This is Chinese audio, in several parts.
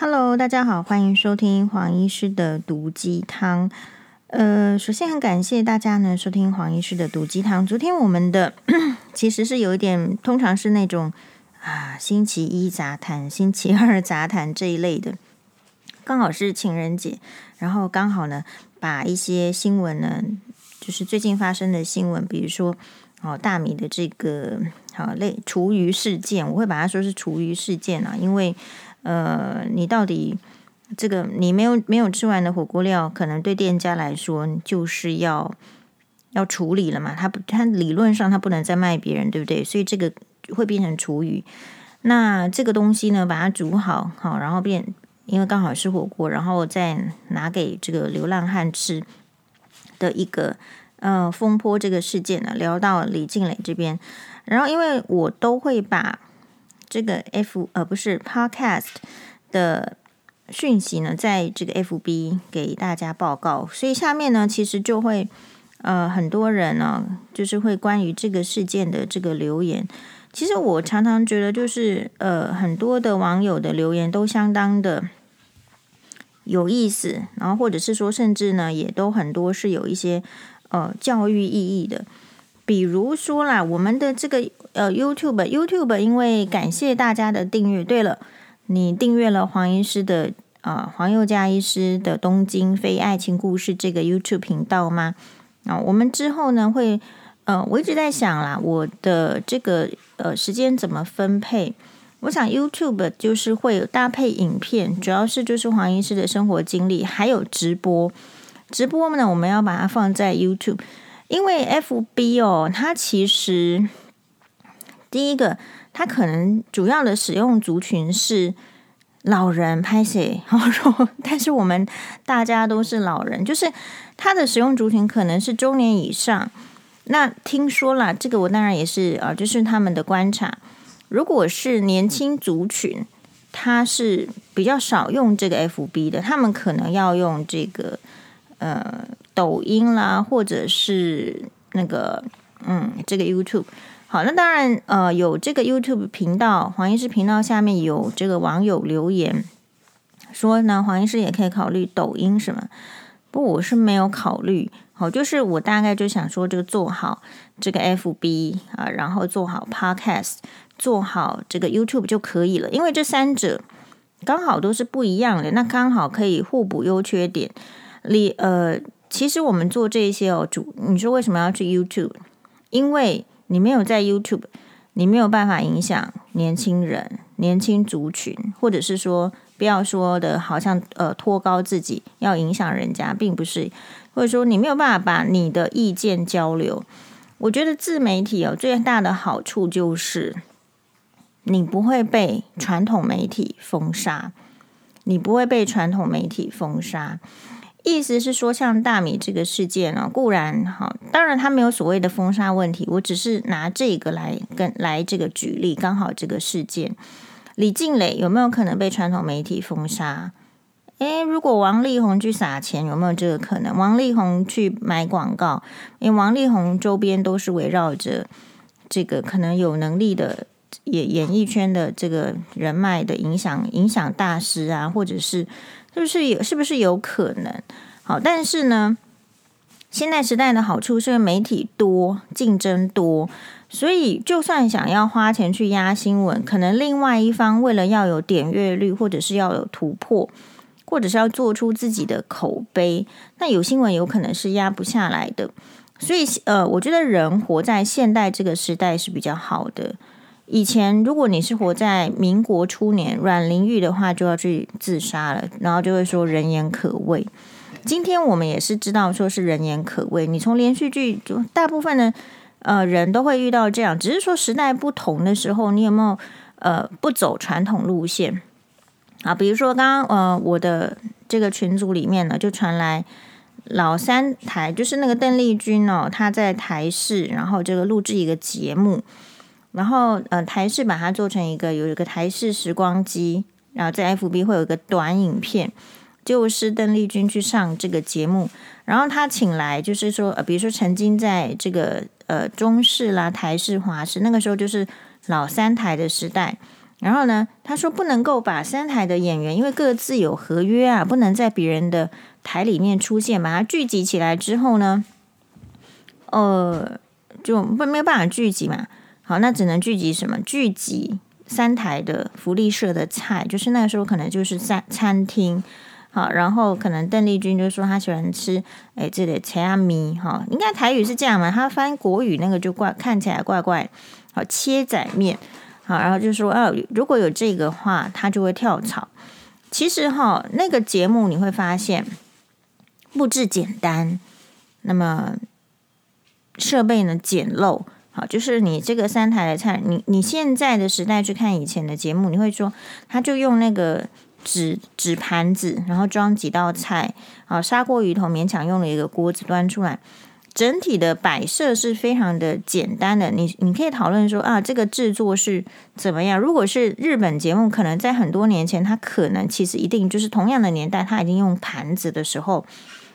Hello，大家好，欢迎收听黄医师的毒鸡汤。呃，首先很感谢大家呢收听黄医师的毒鸡汤。昨天我们的 其实是有一点，通常是那种啊星期一杂谈、星期二杂谈这一类的，刚好是情人节，然后刚好呢把一些新闻呢，就是最近发生的新闻，比如说哦大米的这个好类厨余事件，我会把它说是厨余事件啊，因为。呃，你到底这个你没有没有吃完的火锅料，可能对店家来说就是要要处理了嘛？他不，他理论上他不能再卖别人，对不对？所以这个会变成厨余。那这个东西呢，把它煮好，好，然后变，因为刚好是火锅，然后再拿给这个流浪汉吃的一个呃风波这个事件呢，聊到李静蕾这边，然后因为我都会把。这个 F 呃不是 Podcast 的讯息呢，在这个 FB 给大家报告，所以下面呢，其实就会呃很多人呢，就是会关于这个事件的这个留言。其实我常常觉得，就是呃很多的网友的留言都相当的有意思，然后或者是说，甚至呢，也都很多是有一些呃教育意义的。比如说啦，我们的这个呃 YouTube，YouTube，因为感谢大家的订阅。对了，你订阅了黄医师的啊、呃、黄宥嘉医师的东京非爱情故事这个 YouTube 频道吗？啊、我们之后呢会呃，我一直在想啦，我的这个呃时间怎么分配？我想 YouTube 就是会有搭配影片，主要是就是黄医师的生活经历，还有直播。直播呢，我们要把它放在 YouTube。因为 FB 哦，它其实第一个，它可能主要的使用族群是老人拍摄，然后，但是我们大家都是老人，就是它的使用族群可能是中年以上。那听说了，这个我当然也是啊，就是他们的观察。如果是年轻族群，他是比较少用这个 FB 的，他们可能要用这个呃。抖音啦，或者是那个嗯，这个 YouTube。好，那当然呃，有这个 YouTube 频道，黄医师频道下面有这个网友留言说呢，黄医师也可以考虑抖音什么。不我是没有考虑。好，就是我大概就想说，这个做好这个 FB 啊，然后做好 Podcast，做好这个 YouTube 就可以了。因为这三者刚好都是不一样的，那刚好可以互补优缺点。你呃。其实我们做这些哦，主你说为什么要去 YouTube？因为你没有在 YouTube，你没有办法影响年轻人、年轻族群，或者是说不要说的好像呃托高自己要影响人家，并不是，或者说你没有办法把你的意见交流。我觉得自媒体哦最大的好处就是你不会被传统媒体封杀，你不会被传统媒体封杀。意思是说，像大米这个事件呢，固然好，当然他没有所谓的封杀问题。我只是拿这个来跟来这个举例，刚好这个事件，李静蕾有没有可能被传统媒体封杀？诶，如果王力宏去撒钱，有没有这个可能？王力宏去买广告，因为王力宏周边都是围绕着这个可能有能力的演演艺圈的这个人脉的影响影响大师啊，或者是。是不是有？是不是有可能？好，但是呢，现在时代的好处是媒体多，竞争多，所以就算想要花钱去压新闻，可能另外一方为了要有点阅率，或者是要有突破，或者是要做出自己的口碑，那有新闻有可能是压不下来的。所以，呃，我觉得人活在现代这个时代是比较好的。以前，如果你是活在民国初年，阮玲玉的话就要去自杀了，然后就会说人言可畏。今天我们也是知道说是人言可畏。你从连续剧就大部分的呃人都会遇到这样，只是说时代不同的时候，你有没有呃不走传统路线啊？比如说刚刚呃我的这个群组里面呢，就传来老三台，就是那个邓丽君哦，她在台视，然后这个录制一个节目。然后，呃，台视把它做成一个有一个台视时光机，然后在 FB 会有一个短影片，就是邓丽君去上这个节目，然后他请来就是说，呃，比如说曾经在这个呃中视啦、台视、华视那个时候就是老三台的时代，然后呢，他说不能够把三台的演员，因为各自有合约啊，不能在别人的台里面出现，把它聚集起来之后呢，呃，就不没有办法聚集嘛。好，那只能聚集什么？聚集三台的福利社的菜，就是那个时候可能就是餐餐厅。好，然后可能邓丽君就说她喜欢吃，哎，这里切阿米哈，应该台语是这样嘛？他翻国语那个就怪看起来怪怪。好，切仔面。好，然后就说啊，如果有这个话，他就会跳槽。其实哈，那个节目你会发现布置简单，那么设备呢简陋。好，就是你这个三台的菜，你你现在的时代去看以前的节目，你会说他就用那个纸纸盘子，然后装几道菜。好，砂锅鱼头勉强用了一个锅子端出来。整体的摆设是非常的简单的，你你可以讨论说啊，这个制作是怎么样？如果是日本节目，可能在很多年前，它可能其实一定就是同样的年代，它已经用盘子的时候，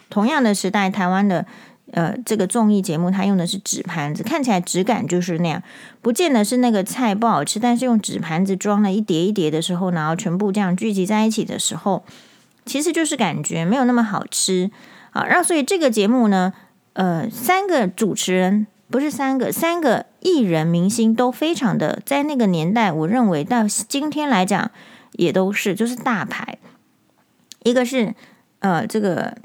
同样的时代，台湾的呃这个综艺节目，它用的是纸盘子，看起来质感就是那样，不见得是那个菜不好吃，但是用纸盘子装了一叠一叠的时候，然后全部这样聚集在一起的时候，其实就是感觉没有那么好吃啊。然后所以这个节目呢。呃，三个主持人不是三个，三个艺人明星都非常的，在那个年代，我认为到今天来讲也都是就是大牌。一个是呃这个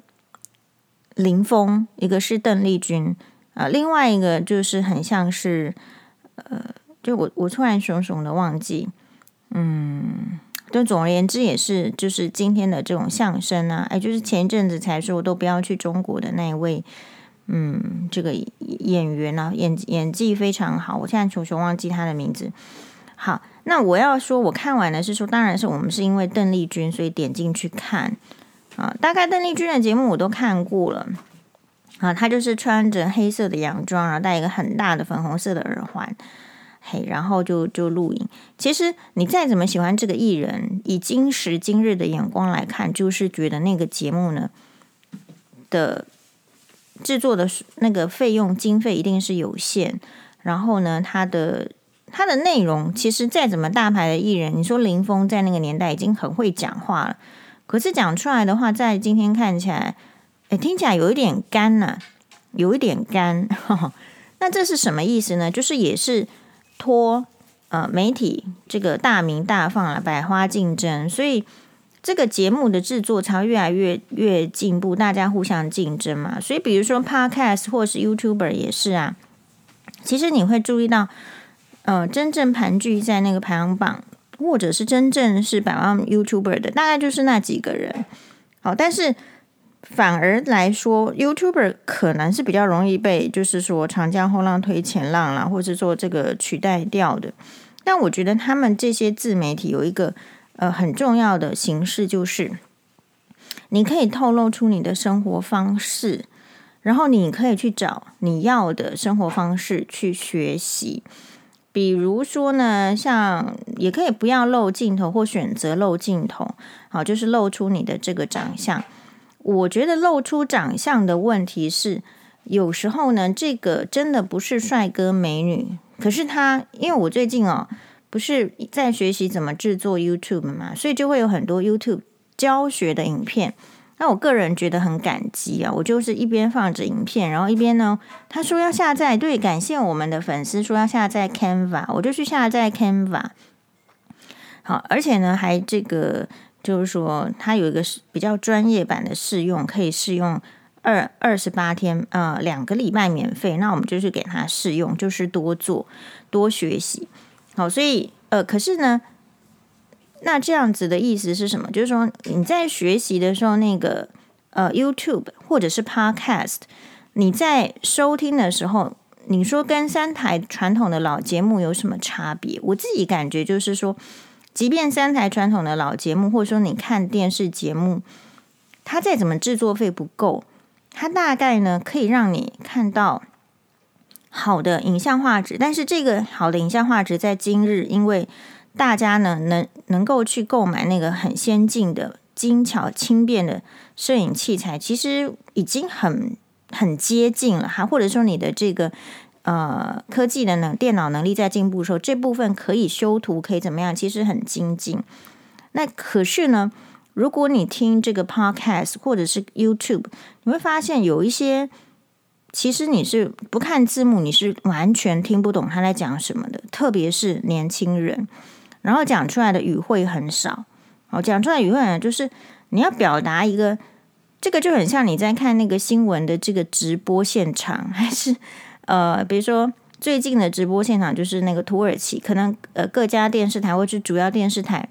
林峰，一个是邓丽君啊，呃，另外一个就是很像是呃，就我我突然熊熊的忘记，嗯，就总而言之也是就是今天的这种相声啊，哎，就是前一阵子才说都不要去中国的那一位。嗯，这个演员呢、演演技非常好。我现在穷穷忘记他的名字。好，那我要说，我看完的是说，当然是我们是因为邓丽君，所以点进去看啊。大概邓丽君的节目我都看过了啊。她就是穿着黑色的洋装，然后戴一个很大的粉红色的耳环，嘿，然后就就录影。其实你再怎么喜欢这个艺人，以今时今日的眼光来看，就是觉得那个节目呢的。制作的那个费用经费一定是有限，然后呢，它的它的内容其实再怎么大牌的艺人，你说林峰在那个年代已经很会讲话了，可是讲出来的话，在今天看起来，哎，听起来有一点干呐、有一点干。呵呵，那这是什么意思呢？就是也是托呃媒体这个大鸣大放了，百花竞争，所以。这个节目的制作才越来越越进步，大家互相竞争嘛。所以，比如说 Podcast 或是 YouTuber 也是啊。其实你会注意到，呃，真正盘踞在那个排行榜，或者是真正是百万 YouTuber 的，大概就是那几个人。好，但是反而来说，YouTuber 可能是比较容易被，就是说长江后浪推前浪啦，或者说这个取代掉的。但我觉得他们这些自媒体有一个。呃，很重要的形式就是，你可以透露出你的生活方式，然后你可以去找你要的生活方式去学习。比如说呢，像也可以不要露镜头或选择露镜头，好，就是露出你的这个长相。我觉得露出长相的问题是，有时候呢，这个真的不是帅哥美女，可是他，因为我最近哦。不是在学习怎么制作 YouTube 嘛，所以就会有很多 YouTube 教学的影片。那我个人觉得很感激啊，我就是一边放着影片，然后一边呢，他说要下载，对，感谢我们的粉丝说要下载 Canva，我就去下载 Canva。好，而且呢，还这个就是说，它有一个比较专业版的试用，可以试用二二十八天，呃，两个礼拜免费。那我们就去给他试用，就是多做多学习。好，所以呃，可是呢，那这样子的意思是什么？就是说你在学习的时候，那个呃，YouTube 或者是 Podcast，你在收听的时候，你说跟三台传统的老节目有什么差别？我自己感觉就是说，即便三台传统的老节目，或者说你看电视节目，它再怎么制作费不够，它大概呢可以让你看到。好的影像画质，但是这个好的影像画质在今日，因为大家呢能能够去购买那个很先进的、精巧轻便的摄影器材，其实已经很很接近了哈。或者说你的这个呃科技的能电脑能力在进步的时候，这部分可以修图，可以怎么样？其实很精进。那可是呢，如果你听这个 podcast 或者是 YouTube，你会发现有一些。其实你是不看字幕，你是完全听不懂他在讲什么的，特别是年轻人，然后讲出来的语汇很少。哦，讲出来语汇呢，就是你要表达一个，这个就很像你在看那个新闻的这个直播现场，还是 呃，比如说最近的直播现场就是那个土耳其，可能呃各家电视台或是主要电视台。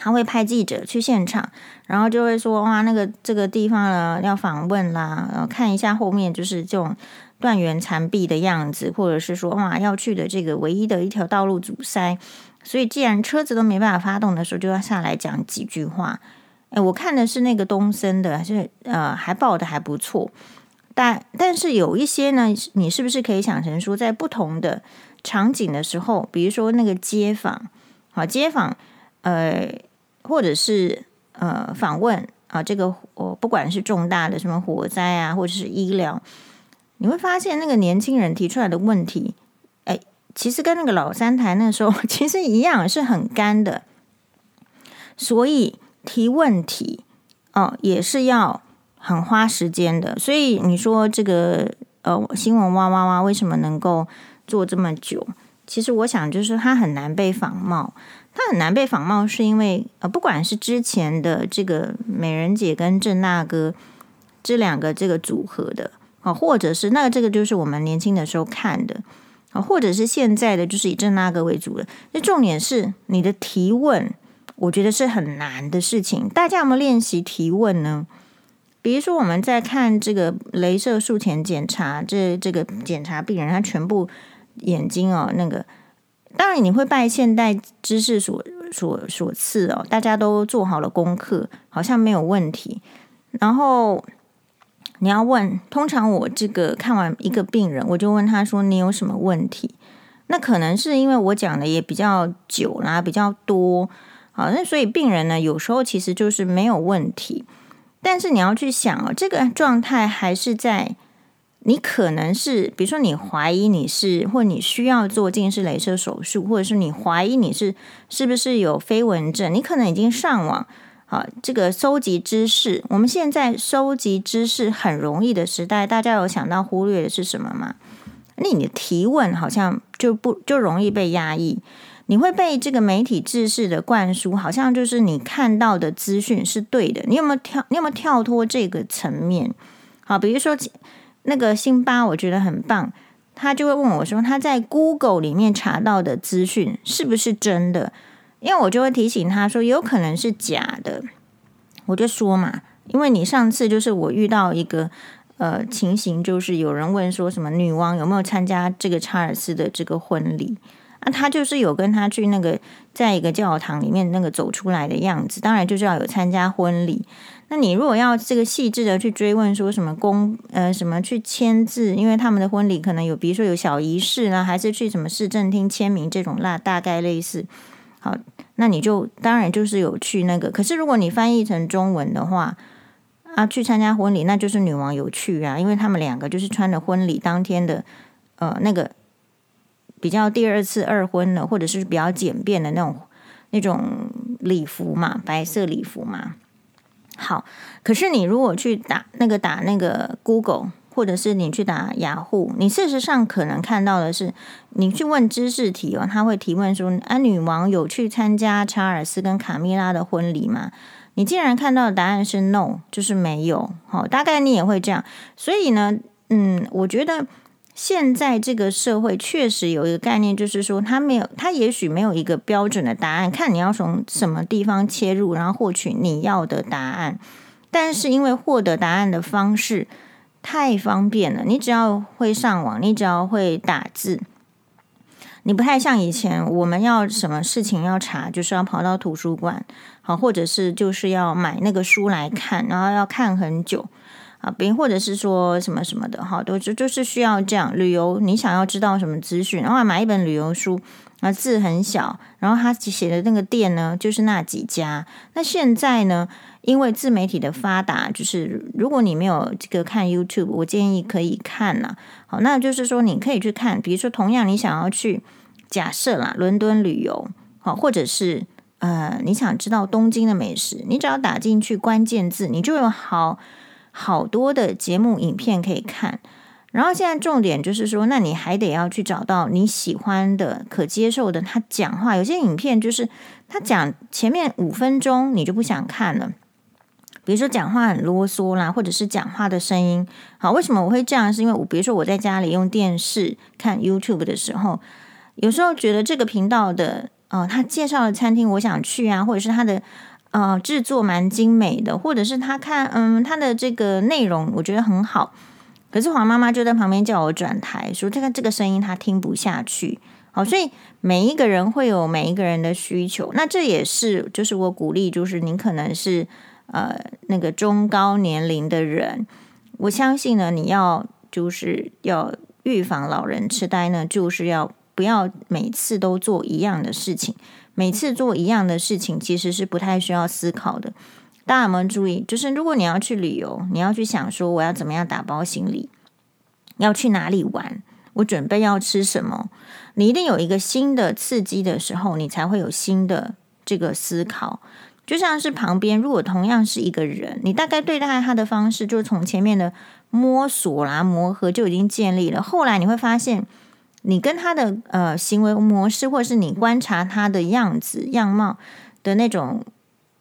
他会派记者去现场，然后就会说：“哇，那个这个地方呢要访问啦，然后看一下后面就是这种断垣残壁的样子，或者是说哇要去的这个唯一的一条道路阻塞，所以既然车子都没办法发动的时候，就要下来讲几句话。”诶，我看的是那个东森的，是呃还报的还不错，但但是有一些呢，你是不是可以想成说，在不同的场景的时候，比如说那个街访，好街访，呃。或者是呃访问啊，这个我不管是重大的什么火灾啊，或者是医疗，你会发现那个年轻人提出来的问题，其实跟那个老三台那时候 其实一样，是很干的。所以提问题哦，也是要很花时间的。所以你说这个呃新闻哇哇哇为什么能够做这么久？其实我想就是它很难被仿冒。它很难被仿冒，是因为呃，不管是之前的这个美人姐跟郑大哥这两个这个组合的哦，或者是那这个就是我们年轻的时候看的啊，或者是现在的就是以郑大哥为主的。那重点是你的提问，我觉得是很难的事情。大家有没有练习提问呢？比如说我们在看这个镭射术前检查，这这个检查病人他全部眼睛哦那个。当然，你会拜现代知识所所所赐哦，大家都做好了功课，好像没有问题。然后你要问，通常我这个看完一个病人，我就问他说：“你有什么问题？”那可能是因为我讲的也比较久啦，比较多，好，那所以病人呢，有时候其实就是没有问题。但是你要去想哦，这个状态还是在。你可能是，比如说你怀疑你是，或你需要做近视雷射手术，或者是你怀疑你是是不是有飞蚊症，你可能已经上网好，这个收集知识。我们现在收集知识很容易的时代，大家有想到忽略的是什么吗？那你的提问好像就不就容易被压抑，你会被这个媒体知识的灌输，好像就是你看到的资讯是对的。你有没有跳？你有没有跳脱这个层面？好，比如说。那个辛巴我觉得很棒，他就会问我说，他在 Google 里面查到的资讯是不是真的？因为我就会提醒他说，有可能是假的。我就说嘛，因为你上次就是我遇到一个呃情形，就是有人问说什么女王有没有参加这个查尔斯的这个婚礼啊？他就是有跟他去那个在一个教堂里面那个走出来的样子，当然就是要有参加婚礼。那你如果要这个细致的去追问，说什么公呃什么去签字，因为他们的婚礼可能有，比如说有小仪式呢，还是去什么市政厅签名这种，那大概类似。好，那你就当然就是有去那个。可是如果你翻译成中文的话，啊，去参加婚礼，那就是女王有去啊，因为他们两个就是穿的婚礼当天的呃那个比较第二次二婚的，或者是比较简便的那种那种礼服嘛，白色礼服嘛。好，可是你如果去打那个打那个 Google，或者是你去打雅虎，你事实上可能看到的是，你去问知识题哦，他会提问说：“啊，女王有去参加查尔斯跟卡米拉的婚礼吗？”你竟然看到的答案是 “no”，就是没有。好，大概你也会这样。所以呢，嗯，我觉得。现在这个社会确实有一个概念，就是说，他没有，他也许没有一个标准的答案，看你要从什么地方切入，然后获取你要的答案。但是因为获得答案的方式太方便了，你只要会上网，你只要会打字，你不太像以前，我们要什么事情要查，就是要跑到图书馆，好，或者是就是要买那个书来看，然后要看很久。啊，别或者是说什么什么的好，都就就是需要这样旅游。你想要知道什么资讯，然后买一本旅游书，啊，字很小，然后他写的那个店呢，就是那几家。那现在呢，因为自媒体的发达，就是如果你没有这个看 YouTube，我建议可以看呐。好，那就是说你可以去看，比如说同样你想要去假设啦，伦敦旅游，好，或者是呃你想知道东京的美食，你只要打进去关键字，你就有好好多的节目影片可以看。然后现在重点就是说，那你还得要去找到你喜欢的、可接受的。他讲话有些影片就是他讲前面五分钟你就不想看了，比如说讲话很啰嗦啦，或者是讲话的声音。好，为什么我会这样？是因为我比如说我在家里用电视看 YouTube 的时候，有时候觉得这个频道的呃，他介绍的餐厅我想去啊，或者是他的呃制作蛮精美的，或者是他看嗯他的这个内容我觉得很好。可是黄妈妈就在旁边叫我转台，说这个这个声音她听不下去。好，所以每一个人会有每一个人的需求。那这也是就是我鼓励，就是您可能是呃那个中高年龄的人，我相信呢，你要就是要预防老人痴呆呢，就是要不要每次都做一样的事情，每次做一样的事情其实是不太需要思考的。大家有没有注意？就是如果你要去旅游，你要去想说我要怎么样打包行李，要去哪里玩，我准备要吃什么，你一定有一个新的刺激的时候，你才会有新的这个思考。就像是旁边，如果同样是一个人，你大概对待他的方式，就是从前面的摸索啦、磨合就已经建立了。后来你会发现，你跟他的呃行为模式，或者是你观察他的样子、样貌的那种。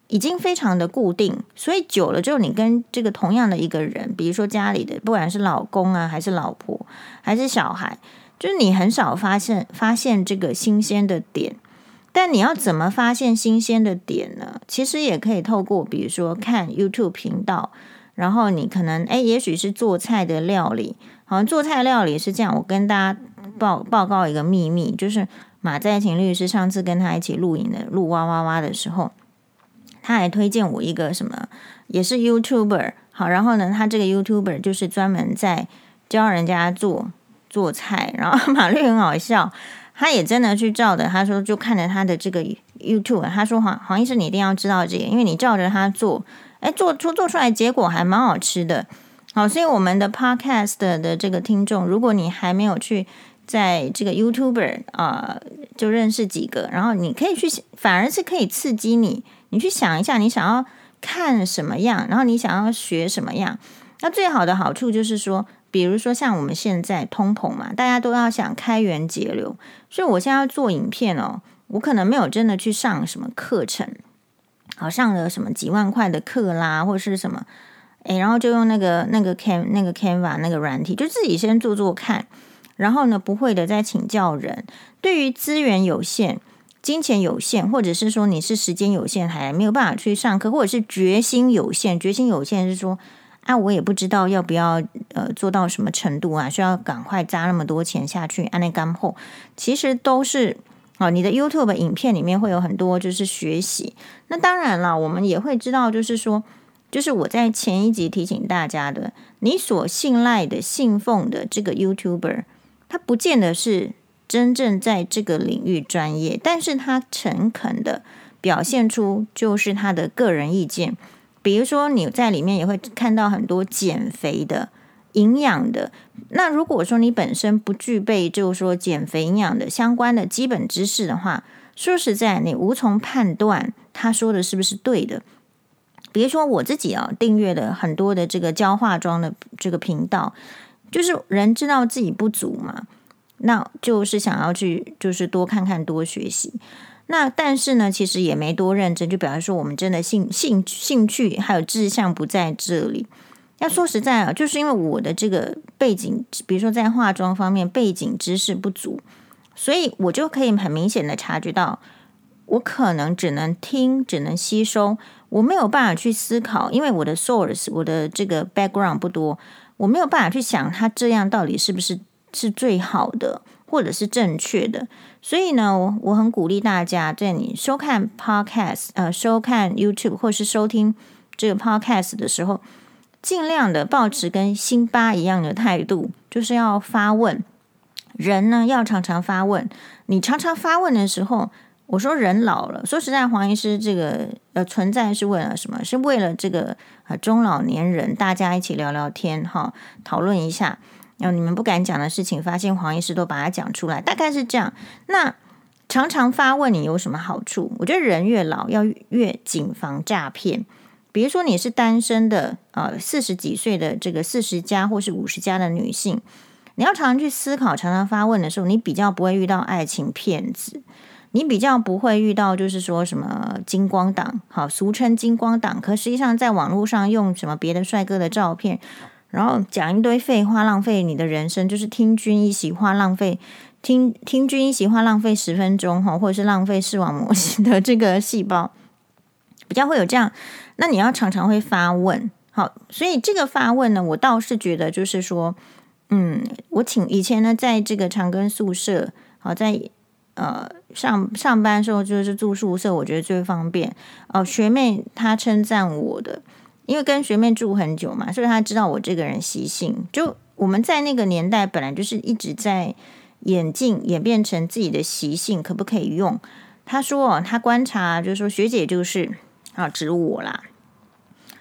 已经非常的固定，所以久了之后，你跟这个同样的一个人，比如说家里的，不管是老公啊，还是老婆，还是小孩，就是你很少发现发现这个新鲜的点。但你要怎么发现新鲜的点呢？其实也可以透过，比如说看 YouTube 频道，然后你可能诶，也许是做菜的料理，好像做菜料理是这样。我跟大家报报告一个秘密，就是马在勤律师上次跟他一起录影的录哇哇哇的时候。他还推荐我一个什么，也是 YouTuber，好，然后呢，他这个 YouTuber 就是专门在教人家做做菜，然后 马律很好笑，他也真的去照的，他说就看着他的这个 YouTube，他说黄黄医生你一定要知道这个，因为你照着他做，哎，做出做出来结果还蛮好吃的，好，所以我们的 Podcast 的这个听众，如果你还没有去在这个 YouTuber 啊、就认识几个，然后你可以去，反而是可以刺激你。你去想一下，你想要看什么样，然后你想要学什么样。那最好的好处就是说，比如说像我们现在通膨嘛，大家都要想开源节流，所以我现在要做影片哦，我可能没有真的去上什么课程，好上了什么几万块的课啦，或者是什么，诶，然后就用那个那个 Can 那个 Canva 那个软体，就自己先做做看，然后呢，不会的再请教人。对于资源有限。金钱有限，或者是说你是时间有限，还没有办法去上课，或者是决心有限。决心有限是说，啊，我也不知道要不要呃做到什么程度啊，需要赶快砸那么多钱下去。按那干货，其实都是啊，你的 YouTube 影片里面会有很多就是学习。那当然了，我们也会知道，就是说，就是我在前一集提醒大家的，你所信赖的、信奉的这个 YouTuber，他不见得是。真正在这个领域专业，但是他诚恳的表现出就是他的个人意见。比如说你在里面也会看到很多减肥的、营养的。那如果说你本身不具备，就是说减肥营养的相关的基本知识的话，说实在，你无从判断他说的是不是对的。比如说我自己啊，订阅了很多的这个教化妆的这个频道，就是人知道自己不足嘛。那就是想要去，就是多看看，多学习。那但是呢，其实也没多认真，就表示说我们真的兴兴兴趣还有志向不在这里。要说实在啊，就是因为我的这个背景，比如说在化妆方面背景知识不足，所以我就可以很明显的察觉到，我可能只能听，只能吸收，我没有办法去思考，因为我的 source，我的这个 background 不多，我没有办法去想它这样到底是不是。是最好的，或者是正确的，所以呢，我我很鼓励大家，在你收看 podcast，呃，收看 YouTube 或是收听这个 podcast 的时候，尽量的保持跟辛巴一样的态度，就是要发问。人呢，要常常发问。你常常发问的时候，我说人老了，说实在，黄医师这个呃存在是为了什么？是为了这个呃中老年人大家一起聊聊天哈，讨论一下，然后你们不敢讲的事情，发现黄医师都把它讲出来，大概是这样。那常常发问你有什么好处？我觉得人越老要越谨防诈骗。比如说你是单身的呃四十几岁的这个四十加或是五十加的女性，你要常常去思考，常常发问的时候，你比较不会遇到爱情骗子。你比较不会遇到，就是说什么金光党，好，俗称金光党，可实际上在网络上用什么别的帅哥的照片，然后讲一堆废话，浪费你的人生，就是听君一席话，浪费听听君一席话，浪费十分钟，哈，或者是浪费视网膜的这个细胞，比较会有这样。那你要常常会发问，好，所以这个发问呢，我倒是觉得就是说，嗯，我请以前呢，在这个长庚宿舍，好在。呃，上上班的时候就是住宿舍，我觉得最方便。哦、学妹她称赞我的，因为跟学妹住很久嘛，所以她知道我这个人习性。就我们在那个年代，本来就是一直在演进，演变成自己的习性，可不可以用？她说，她观察，就是说学姐就是啊，指我啦。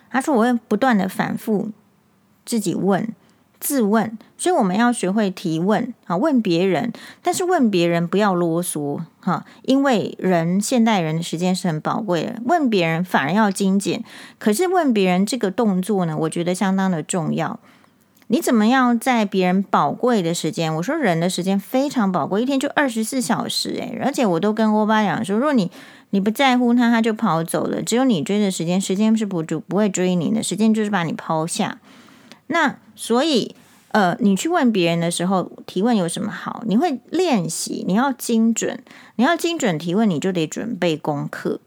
她说我会不断的反复自己问。自问，所以我们要学会提问啊，问别人，但是问别人不要啰嗦哈，因为人现代人的时间是很宝贵的，问别人反而要精简。可是问别人这个动作呢，我觉得相当的重要。你怎么样在别人宝贵的时间？我说人的时间非常宝贵，一天就二十四小时诶，而且我都跟欧巴讲说，如果你你不在乎他，他就跑走了。只有你追的时间，时间是不就不会追你的，时间就是把你抛下。那所以，呃，你去问别人的时候，提问有什么好？你会练习，你要精准，你要精准提问，你就得准备功课。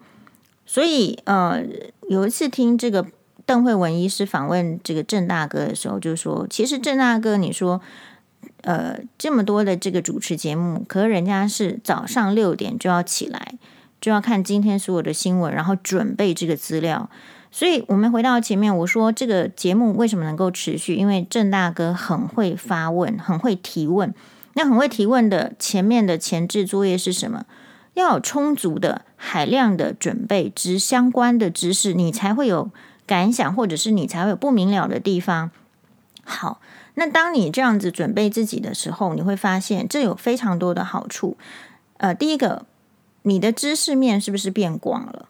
所以，呃，有一次听这个邓惠文医师访问这个郑大哥的时候，就说，其实郑大哥，你说，呃，这么多的这个主持节目，可是人家是早上六点就要起来，就要看今天所有的新闻，然后准备这个资料。所以，我们回到前面，我说这个节目为什么能够持续？因为郑大哥很会发问，很会提问。那很会提问的前面的前置作业是什么？要有充足的海量的准备之相关的知识，你才会有感想，或者是你才会有不明了的地方。好，那当你这样子准备自己的时候，你会发现这有非常多的好处。呃，第一个，你的知识面是不是变广了？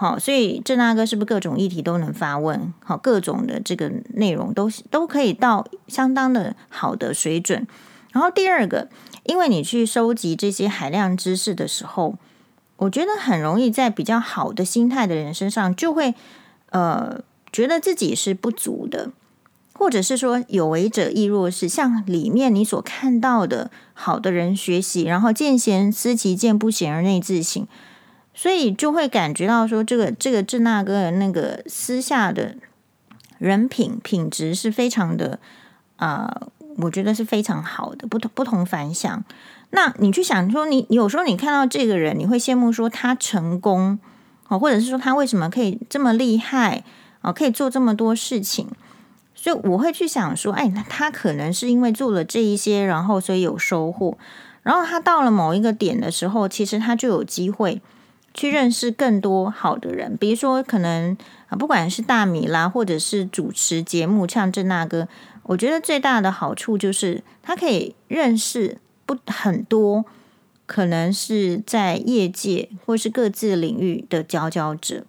好，所以郑大哥是不是各种议题都能发问？好，各种的这个内容都都可以到相当的好的水准。然后第二个，因为你去收集这些海量知识的时候，我觉得很容易在比较好的心态的人身上，就会呃觉得自己是不足的，或者是说有为者亦若是，向里面你所看到的好的人学习，然后见贤思齐，见不贤而内自省。所以就会感觉到说，这个这个郑大哥的那个私下的人品品质是非常的啊、我觉得是非常好的，不同不同凡响。那你去想说你，你有时候你看到这个人，你会羡慕说他成功哦，或者是说他为什么可以这么厉害哦，可以做这么多事情。所以我会去想说，哎，那他可能是因为做了这一些，然后所以有收获，然后他到了某一个点的时候，其实他就有机会。去认识更多好的人，比如说可能啊，不管是大米啦，或者是主持节目像郑大哥，我觉得最大的好处就是他可以认识不很多，可能是在业界或是各自领域的佼佼者，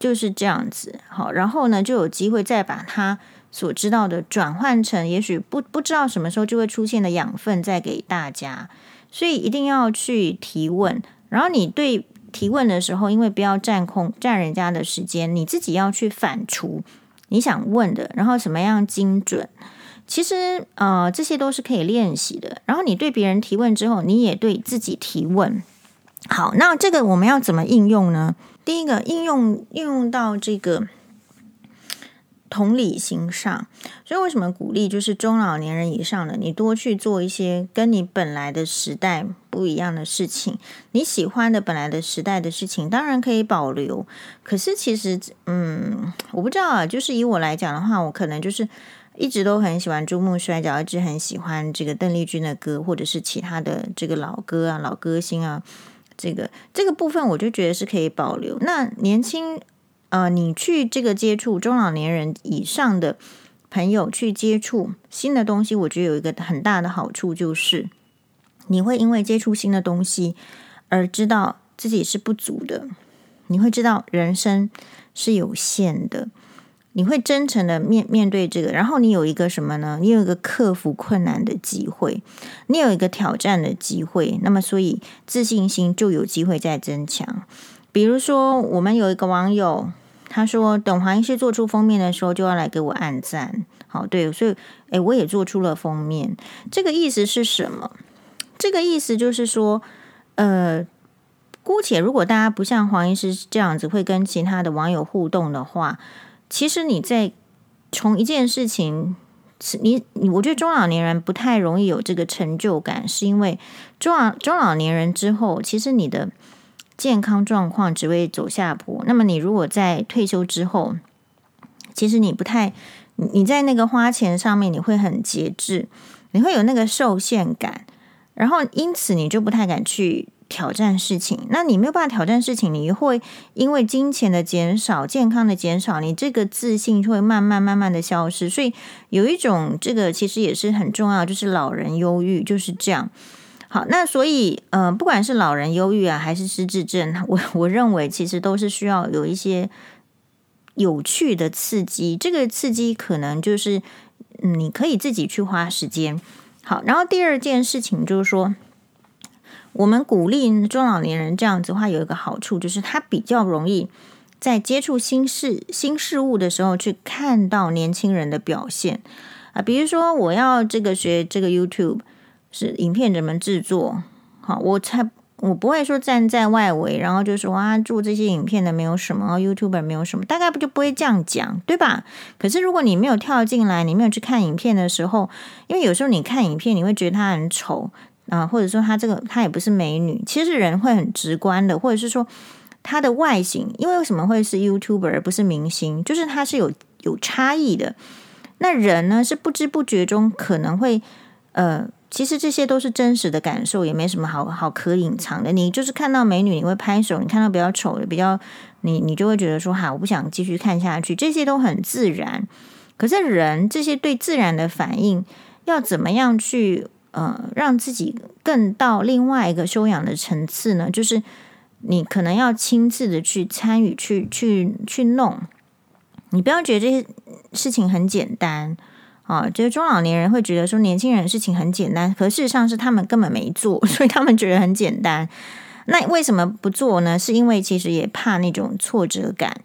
就是这样子。好，然后呢，就有机会再把他所知道的转换成，也许不不知道什么时候就会出现的养分，再给大家。所以一定要去提问，然后你对。提问的时候，因为不要占空占人家的时间，你自己要去反刍你想问的，然后什么样精准，其实呃这些都是可以练习的。然后你对别人提问之后，你也对自己提问。好，那这个我们要怎么应用呢？第一个应用应用到这个。同理心上，所以为什么鼓励就是中老年人以上的，你多去做一些跟你本来的时代不一样的事情。你喜欢的本来的时代的事情，当然可以保留。可是其实，嗯，我不知道啊。就是以我来讲的话，我可能就是一直都很喜欢珠穆摔角，一直很喜欢这个邓丽君的歌，或者是其他的这个老歌啊、老歌星啊。这个这个部分，我就觉得是可以保留。那年轻呃，你去这个接触中老年人以上的朋友去接触新的东西，我觉得有一个很大的好处，就是你会因为接触新的东西而知道自己是不足的，你会知道人生是有限的。你会真诚的面面对这个，然后你有一个什么呢？你有一个克服困难的机会，你有一个挑战的机会，那么所以自信心就有机会再增强。比如说，我们有一个网友，他说等黄医师做出封面的时候，就要来给我按赞。好，对，所以诶，我也做出了封面。这个意思是什么？这个意思就是说，呃，姑且如果大家不像黄医师这样子会跟其他的网友互动的话。其实你在从一件事情，你你，我觉得中老年人不太容易有这个成就感，是因为中老中老年人之后，其实你的健康状况只会走下坡。那么你如果在退休之后，其实你不太你在那个花钱上面你会很节制，你会有那个受限感，然后因此你就不太敢去。挑战事情，那你没有办法挑战事情，你会因为金钱的减少、健康的减少，你这个自信就会慢慢慢慢的消失。所以有一种这个其实也是很重要，就是老人忧郁，就是这样。好，那所以呃，不管是老人忧郁啊，还是失智症，我我认为其实都是需要有一些有趣的刺激。这个刺激可能就是，你可以自己去花时间。好，然后第二件事情就是说。我们鼓励中老年人这样子的话，有一个好处，就是他比较容易在接触新事、新事物的时候，去看到年轻人的表现啊。比如说，我要这个学这个 YouTube 是影片怎么制作，好，我才我不会说站在外围，然后就说啊，做这些影片的没有什么，YouTuber 没有什么，大概不就不会这样讲，对吧？可是如果你没有跳进来，你没有去看影片的时候，因为有时候你看影片，你会觉得它很丑。啊，或者说她这个她也不是美女，其实人会很直观的，或者是说她的外形，因为为什么会是 YouTuber 而不是明星？就是她是有有差异的。那人呢是不知不觉中可能会呃，其实这些都是真实的感受，也没什么好好可隐藏的。你就是看到美女你会拍手，你看到比较丑的比较你你就会觉得说哈，我不想继续看下去，这些都很自然。可是人这些对自然的反应要怎么样去？呃，让自己更到另外一个修养的层次呢，就是你可能要亲自的去参与，去去去弄。你不要觉得这些事情很简单啊，就是中老年人会觉得说年轻人事情很简单，可事实上是他们根本没做，所以他们觉得很简单。那为什么不做呢？是因为其实也怕那种挫折感，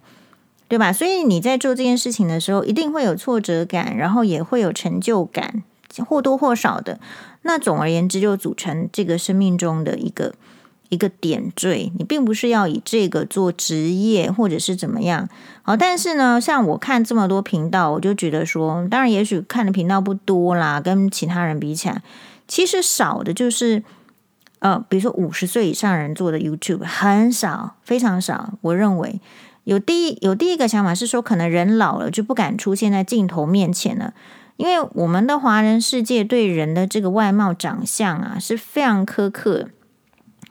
对吧？所以你在做这件事情的时候，一定会有挫折感，然后也会有成就感。或多或少的，那总而言之，就组成这个生命中的一个一个点缀。你并不是要以这个做职业，或者是怎么样。好，但是呢，像我看这么多频道，我就觉得说，当然，也许看的频道不多啦，跟其他人比起来，其实少的就是，呃，比如说五十岁以上人做的 YouTube 很少，非常少。我认为有第一有第一个想法是说，可能人老了就不敢出现在镜头面前了。因为我们的华人世界对人的这个外貌长相啊是非常苛刻。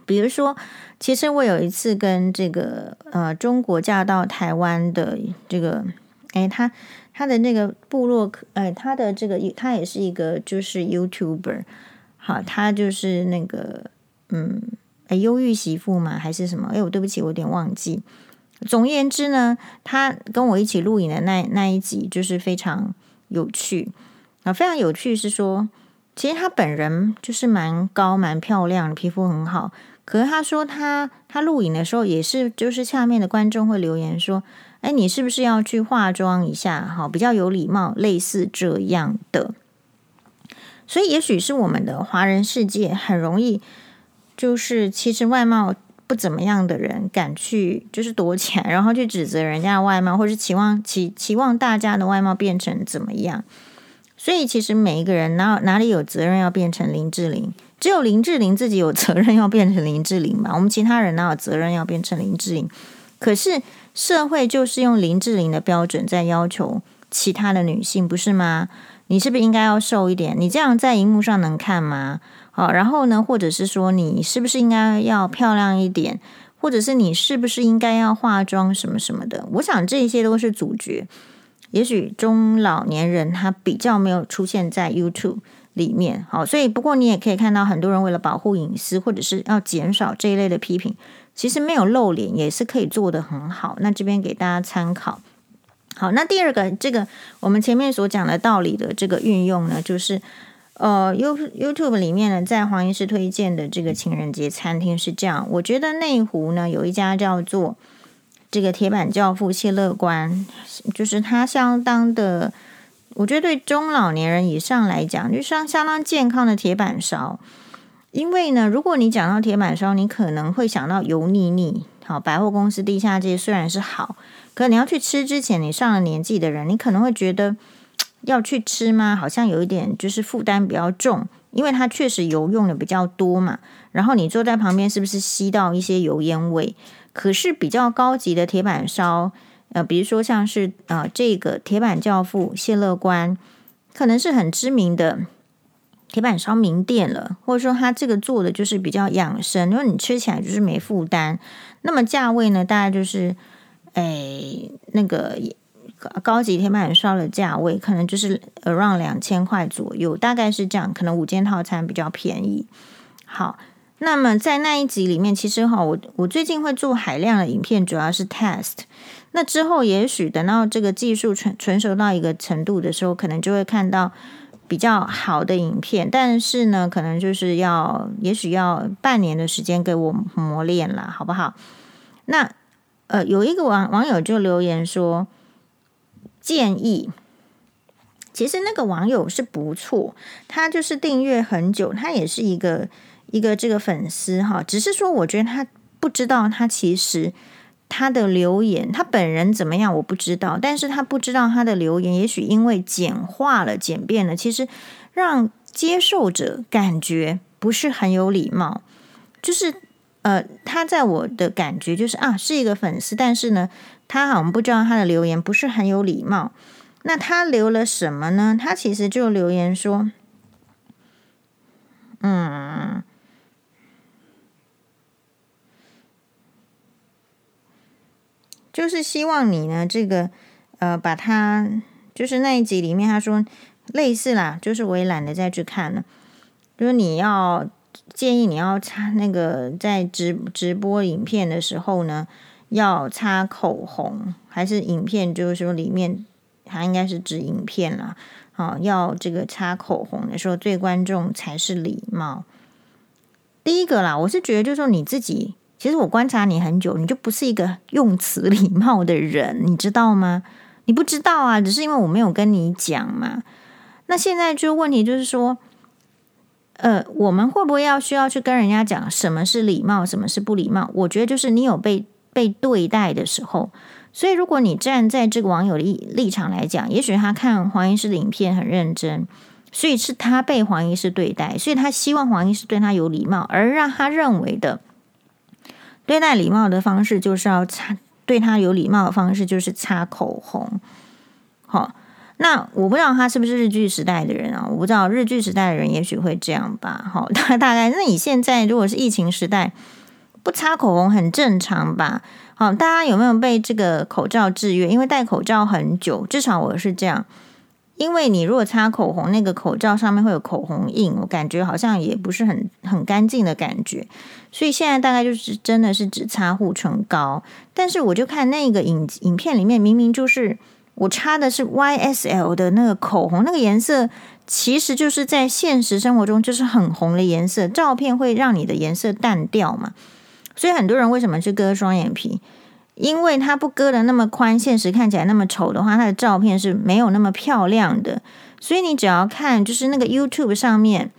比如说，其实我有一次跟这个呃中国嫁到台湾的这个，哎，他他的那个部落，哎，他的这个他也是一个就是 YouTuber，好，他就是那个嗯，哎，忧郁媳妇嘛还是什么？哎，我对不起，我有点忘记。总而言之呢，他跟我一起录影的那那一集就是非常。有趣啊，非常有趣是说，其实他本人就是蛮高、蛮漂亮，皮肤很好。可是他说他他录影的时候也是，就是下面的观众会留言说：“哎，你是不是要去化妆一下？哈，比较有礼貌，类似这样的。”所以，也许是我们的华人世界很容易，就是其实外貌不怎么样的人敢去就是躲起来，然后去指责人家的外貌，或是期望期期望大家的外貌变成怎么样？所以其实每一个人哪哪里有责任要变成林志玲？只有林志玲自己有责任要变成林志玲吧？我们其他人哪有责任要变成林志玲？可是社会就是用林志玲的标准在要求其他的女性，不是吗？你是不是应该要瘦一点？你这样在荧幕上能看吗？好，然后呢，或者是说你是不是应该要漂亮一点，或者是你是不是应该要化妆什么什么的？我想这些都是主角。也许中老年人他比较没有出现在 YouTube 里面，好，所以不过你也可以看到很多人为了保护隐私，或者是要减少这一类的批评，其实没有露脸也是可以做得很好。那这边给大家参考。好，那第二个这个我们前面所讲的道理的这个运用呢，就是。呃，You YouTube 里面呢，在黄医师推荐的这个情人节餐厅是这样。我觉得内湖呢有一家叫做这个铁板教父谢乐关，就是它相当的，我觉得对中老年人以上来讲，就相相当健康的铁板烧。因为呢，如果你讲到铁板烧，你可能会想到油腻腻。好，百货公司地下街虽然是好，可你要去吃之前，你上了年纪的人，你可能会觉得。要去吃吗？好像有一点就是负担比较重，因为它确实油用的比较多嘛。然后你坐在旁边，是不是吸到一些油烟味？可是比较高级的铁板烧，呃，比如说像是呃这个铁板教父谢乐观，可能是很知名的铁板烧名店了，或者说它这个做的就是比较养生，因为你吃起来就是没负担。那么价位呢，大概就是哎那个。高级铁板烧的价位可能就是 around 两千块左右，大概是这样。可能五件套餐比较便宜。好，那么在那一集里面，其实哈，我我最近会做海量的影片，主要是 test。那之后，也许等到这个技术纯纯熟到一个程度的时候，可能就会看到比较好的影片。但是呢，可能就是要，也许要半年的时间给我磨练了，好不好？那呃，有一个网网友就留言说。建议，其实那个网友是不错，他就是订阅很久，他也是一个一个这个粉丝哈，只是说我觉得他不知道他其实他的留言，他本人怎么样我不知道，但是他不知道他的留言，也许因为简化了、简便了，其实让接受者感觉不是很有礼貌，就是呃，他在我的感觉就是啊，是一个粉丝，但是呢。他好像不知道他的留言不是很有礼貌。那他留了什么呢？他其实就留言说：“嗯，就是希望你呢，这个呃，把他就是那一集里面他说类似啦，就是我也懒得再去看了。就是你要建议你要擦那个在直直播影片的时候呢。”要擦口红还是影片？就是说里面它应该是指影片啦。好，要这个擦口红的时候，对观众才是礼貌。第一个啦，我是觉得就是说你自己，其实我观察你很久，你就不是一个用词礼貌的人，你知道吗？你不知道啊，只是因为我没有跟你讲嘛。那现在就问题就是说，呃，我们会不会要需要去跟人家讲什么是礼貌，什么是不礼貌？我觉得就是你有被。被对待的时候，所以如果你站在这个网友的立场来讲，也许他看黄医师的影片很认真，所以是他被黄医师对待，所以他希望黄医师对他有礼貌，而让他认为的对待礼貌的方式就是要擦，对他有礼貌的方式就是擦口红。好，那我不知道他是不是日剧时代的人啊？我不知道日剧时代的人也许会这样吧。好，大大概那你现在如果是疫情时代。不擦口红很正常吧？好，大家有没有被这个口罩制约？因为戴口罩很久，至少我是这样。因为你如果擦口红，那个口罩上面会有口红印，我感觉好像也不是很很干净的感觉。所以现在大概就是真的是只擦护唇膏。但是我就看那个影影片里面，明明就是我擦的是 YSL 的那个口红，那个颜色其实就是在现实生活中就是很红的颜色，照片会让你的颜色淡掉嘛。所以很多人为什么去割双眼皮？因为他不割的那么宽，现实看起来那么丑的话，他的照片是没有那么漂亮的。所以你只要看，就是那个 YouTube 上面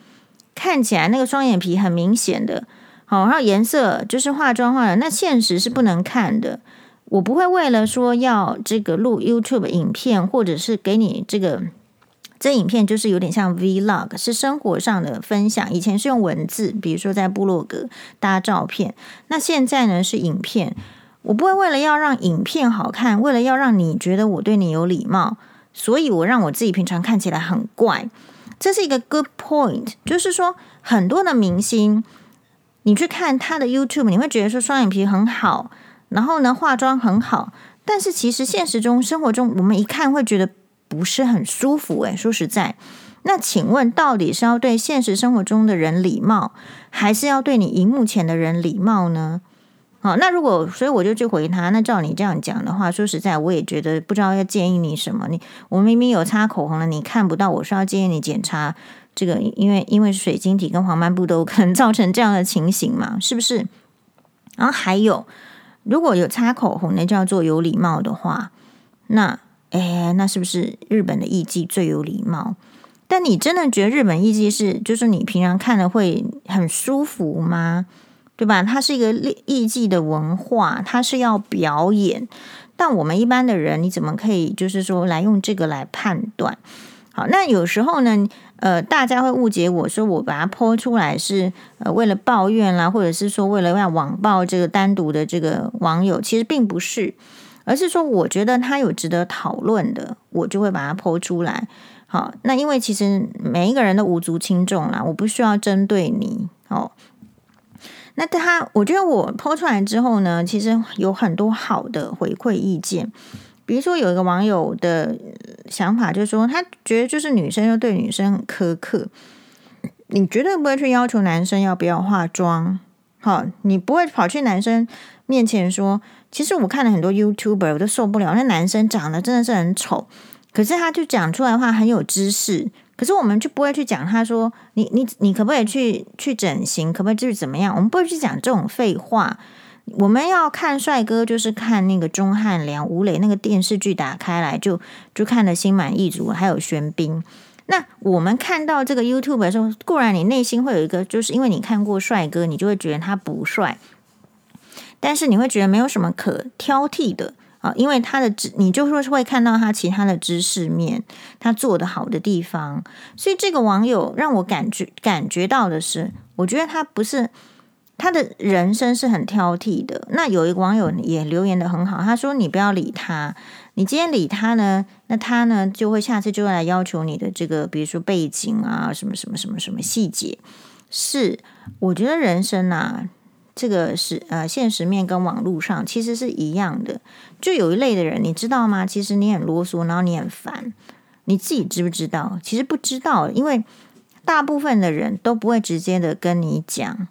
看起来那个双眼皮很明显的，好，然后颜色就是化妆化的，那现实是不能看的。我不会为了说要这个录 YouTube 影片，或者是给你这个。这影片就是有点像 Vlog，是生活上的分享。以前是用文字，比如说在部落格搭照片。那现在呢是影片。我不会为了要让影片好看，为了要让你觉得我对你有礼貌，所以我让我自己平常看起来很怪。这是一个 good point，就是说很多的明星，你去看他的 YouTube，你会觉得说双眼皮很好，然后呢化妆很好，但是其实现实中生活中，我们一看会觉得不是很舒服。诶，说实在。那请问，到底是要对现实生活中的人礼貌，还是要对你荧幕前的人礼貌呢？好，那如果所以我就去回他，那照你这样讲的话，说实在，我也觉得不知道要建议你什么。你我明明有擦口红了，你看不到，我是要建议你检查这个，因为因为水晶体跟黄斑部都可能 造成这样的情形嘛，是不是？然后还有，如果有擦口红，那叫做有礼貌的话，那哎，那是不是日本的艺妓最有礼貌？但你真的觉得日本艺伎是，就是你平常看了会很舒服吗？对吧？它是一个艺伎的文化，它是要表演。但我们一般的人，你怎么可以就是说来用这个来判断？好，那有时候呢，呃，大家会误解我说我把它 po 出来是呃为了抱怨啦，或者是说为了要网暴这个单独的这个网友，其实并不是，而是说我觉得他有值得讨论的，我就会把它 po 出来。好，那因为其实每一个人都无足轻重啦，我不需要针对你哦。那他，我觉得我 po 出来之后呢，其实有很多好的回馈意见。比如说，有一个网友的想法就是说，他觉得就是女生又对女生很苛刻，你绝对不会去要求男生要不要化妆。好，你不会跑去男生面前说，其实我看了很多 YouTuber，我都受不了，那男生长得真的是很丑。可是他就讲出来的话很有知识，可是我们就不会去讲。他说：“你你你可不可以去去整形？可不可以就是怎么样？”我们不会去讲这种废话。我们要看帅哥，就是看那个钟汉良、吴磊那个电视剧，打开来就就看得心满意足。还有玄彬。那我们看到这个 YouTube 的时候，固然你内心会有一个，就是因为你看过帅哥，你就会觉得他不帅，但是你会觉得没有什么可挑剔的。啊，因为他的知，你就说是会看到他其他的知识面，他做的好的地方，所以这个网友让我感觉感觉到的是，我觉得他不是他的人生是很挑剔的。那有一个网友也留言的很好，他说：“你不要理他，你今天理他呢，那他呢就会下次就会来要求你的这个，比如说背景啊，什么什么什么什么细节。”是，我觉得人生啊。这个是呃，现实面跟网络上其实是一样的。就有一类的人，你知道吗？其实你很啰嗦，然后你很烦，你自己知不知道？其实不知道，因为大部分的人都不会直接的跟你讲，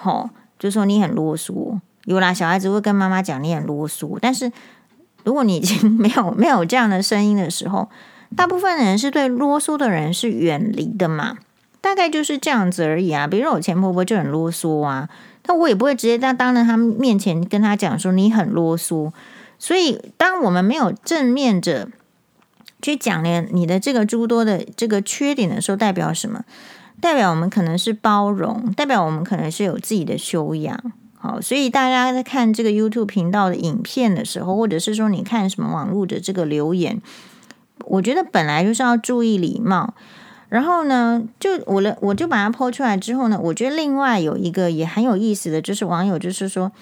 吼、哦，就说你很啰嗦。有啦，小孩子会跟妈妈讲你很啰嗦，但是如果你已经没有没有这样的声音的时候，大部分人是对啰嗦的人是远离的嘛，大概就是这样子而已啊。比如说我前婆婆就很啰嗦啊。那我也不会直接在当着他面前跟他讲说你很啰嗦，所以当我们没有正面着去讲呢，你的这个诸多的这个缺点的时候，代表什么？代表我们可能是包容，代表我们可能是有自己的修养。好，所以大家在看这个 YouTube 频道的影片的时候，或者是说你看什么网络的这个留言，我觉得本来就是要注意礼貌。然后呢，就我了，我就把它 po 出来之后呢，我觉得另外有一个也很有意思的就是网友就是说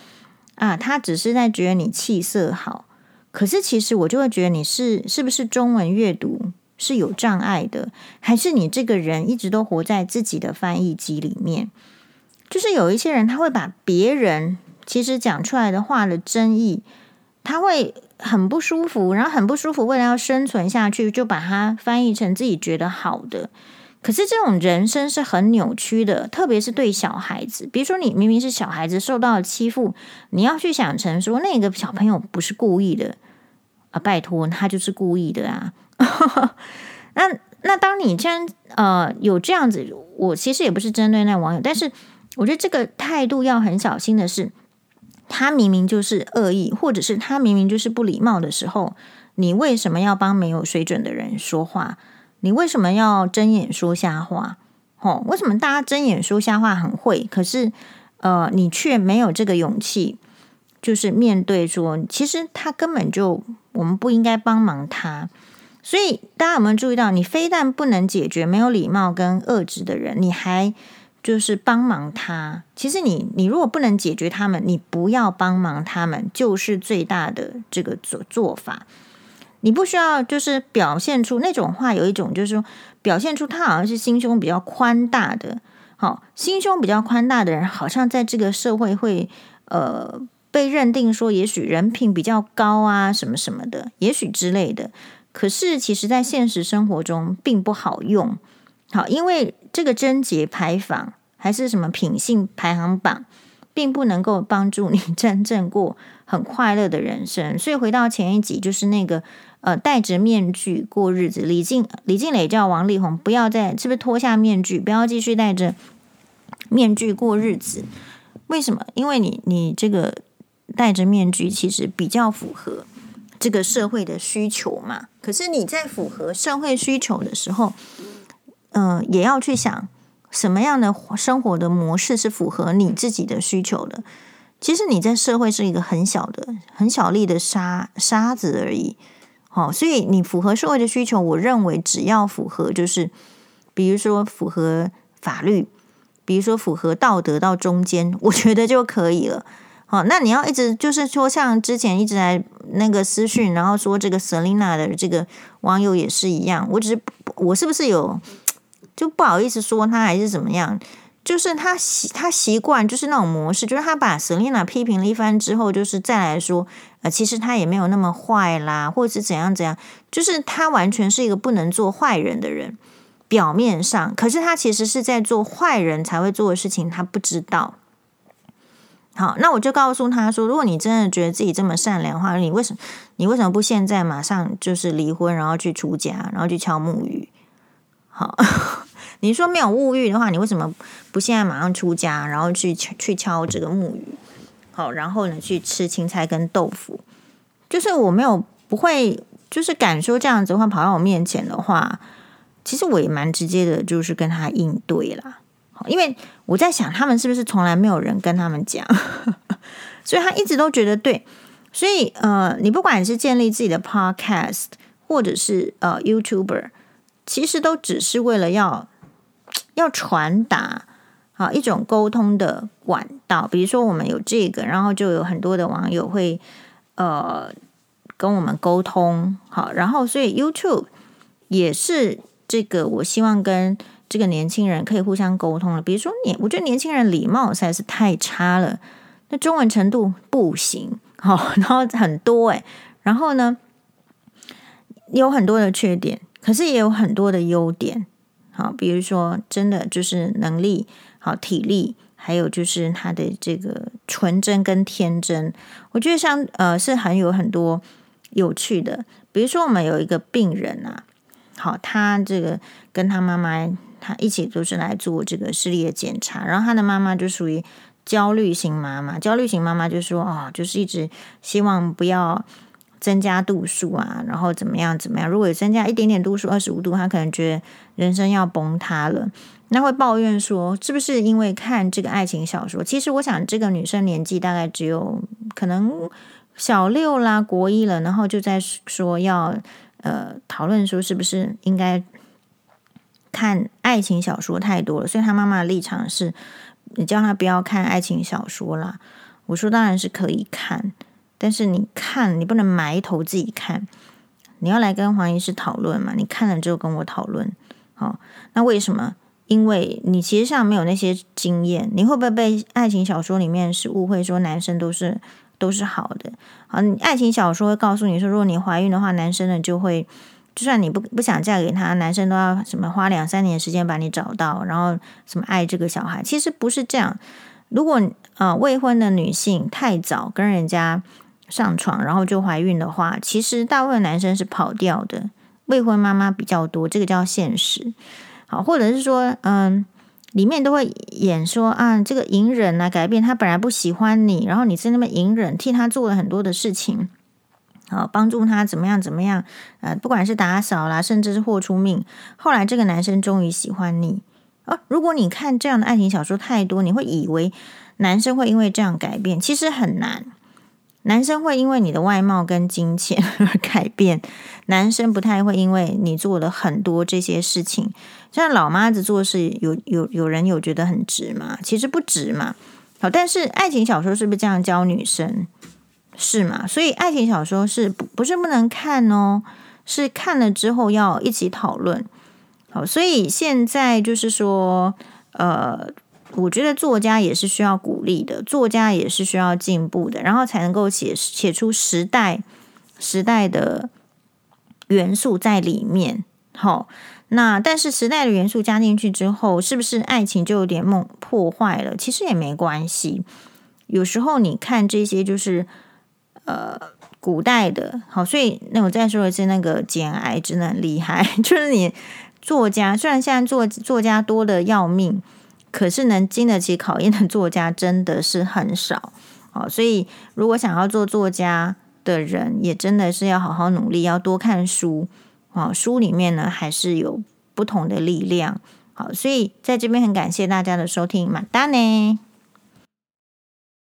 啊，他只是在觉得你气色好，可是其实我就会觉得你是是不是中文阅读是有障碍的，还是你这个人一直都活在自己的翻译机里面？就是有一些人他会把别人其实讲出来的话的争议，他会。很不舒服，然后很不舒服，为了要生存下去，就把它翻译成自己觉得好的。可是这种人生是很扭曲的，特别是对小孩子。比如说，你明明是小孩子受到了欺负，你要去想成说那个小朋友不是故意的啊，拜托，他就是故意的啊。那那当你既然呃有这样子，我其实也不是针对那网友，但是我觉得这个态度要很小心的是。他明明就是恶意，或者是他明明就是不礼貌的时候，你为什么要帮没有水准的人说话？你为什么要睁眼说瞎话？吼，为什么大家睁眼说瞎话很会？可是，呃，你却没有这个勇气，就是面对说，其实他根本就我们不应该帮忙他。所以，大家有没有注意到，你非但不能解决没有礼貌跟恶质的人，你还。就是帮忙他，其实你你如果不能解决他们，你不要帮忙他们，就是最大的这个做做法。你不需要就是表现出那种话，有一种就是说表现出他好像是心胸比较宽大的，好，心胸比较宽大的人，好像在这个社会会呃被认定说，也许人品比较高啊，什么什么的，也许之类的。可是其实，在现实生活中并不好用，好，因为这个贞洁牌坊还是什么品性排行榜，并不能够帮助你 真正过很快乐的人生。所以回到前一集，就是那个。呃，戴着面具过日子，李静李静蕾叫王力宏，不要再是不是脱下面具，不要继续戴着面具过日子？为什么？因为你你这个戴着面具，其实比较符合这个社会的需求嘛。可是你在符合社会需求的时候，嗯、呃，也要去想什么样的生活的模式是符合你自己的需求的。其实你在社会是一个很小的、很小粒的沙沙子而已。好，所以你符合社会的需求，我认为只要符合，就是比如说符合法律，比如说符合道德到中间，我觉得就可以了。好，那你要一直就是说，像之前一直来那个私讯，然后说这个 Selina 的这个网友也是一样，我只是我是不是有就不好意思说他还是怎么样？就是他习他习惯就是那种模式，就是他把 Selina 批评了一番之后，就是再来说，呃，其实他也没有那么坏啦，或者是怎样怎样，就是他完全是一个不能做坏人的人，表面上，可是他其实是在做坏人才会做的事情，他不知道。好，那我就告诉他说，如果你真的觉得自己这么善良的话，你为什么你为什么不现在马上就是离婚，然后去出家，然后去敲木鱼？好。你说没有物欲的话，你为什么不现在马上出家，然后去去敲这个木鱼？好，然后呢，去吃青菜跟豆腐。就是我没有不会，就是敢说这样子的话，跑到我面前的话，其实我也蛮直接的，就是跟他应对啦。因为我在想，他们是不是从来没有人跟他们讲，所以他一直都觉得对。所以呃，你不管是建立自己的 podcast，或者是呃 YouTuber，其实都只是为了要。要传达啊一种沟通的管道，比如说我们有这个，然后就有很多的网友会呃跟我们沟通，好，然后所以 YouTube 也是这个，我希望跟这个年轻人可以互相沟通了。比如说年，我觉得年轻人礼貌实在是太差了，那中文程度不行，好，然后很多诶，然后呢有很多的缺点，可是也有很多的优点。好，比如说，真的就是能力好，体力，还有就是他的这个纯真跟天真，我觉得像呃是很有很多有趣的。比如说，我们有一个病人啊，好，他这个跟他妈妈他一起都是来做这个视力的检查，然后他的妈妈就属于焦虑型妈妈，焦虑型妈妈就说哦，就是一直希望不要。增加度数啊，然后怎么样怎么样？如果增加一点点度数，二十五度，他可能觉得人生要崩塌了。那会抱怨说，是不是因为看这个爱情小说？其实我想，这个女生年纪大概只有可能小六啦，国一了，然后就在说要呃讨论说，是不是应该看爱情小说太多了？所以他妈妈的立场是，你叫他不要看爱情小说啦。我说当然是可以看。但是你看，你不能埋头自己看，你要来跟黄医师讨论嘛？你看了之后跟我讨论，好，那为什么？因为你其实上没有那些经验，你会不会被爱情小说里面是误会说男生都是都是好的？好，爱情小说会告诉你说，如果你怀孕的话，男生呢就会，就算你不不想嫁给他，男生都要什么花两三年时间把你找到，然后什么爱这个小孩，其实不是这样。如果、呃、未婚的女性太早跟人家。上床然后就怀孕的话，其实大部分男生是跑掉的，未婚妈妈比较多，这个叫现实。好，或者是说，嗯，里面都会演说啊，这个隐忍啊，改变他本来不喜欢你，然后你在那边隐忍，替他做了很多的事情，好，帮助他怎么样怎么样，呃，不管是打扫啦，甚至是豁出命，后来这个男生终于喜欢你。啊，如果你看这样的爱情小说太多，你会以为男生会因为这样改变，其实很难。男生会因为你的外貌跟金钱 而改变，男生不太会因为你做了很多这些事情。像老妈子做事，有有有人有觉得很值吗？其实不值嘛。好，但是爱情小说是不是这样教女生？是吗？所以爱情小说是不不是不能看哦？是看了之后要一起讨论。好，所以现在就是说，呃，我觉得作家也是需要鼓励的，作家也是需要进步的，然后才能够写写出时代时代的元素在里面。好，那但是时代的元素加进去之后，是不是爱情就有点梦破坏了？其实也没关系。有时候你看这些就是呃古代的，好，所以那我再说一次，那个简癌真的很厉害，就是你。作家虽然现在作作家多得要命，可是能经得起考验的作家真的是很少。好，所以如果想要做作家的人，也真的是要好好努力，要多看书。好，书里面呢还是有不同的力量。好，所以在这边很感谢大家的收听，马达呢。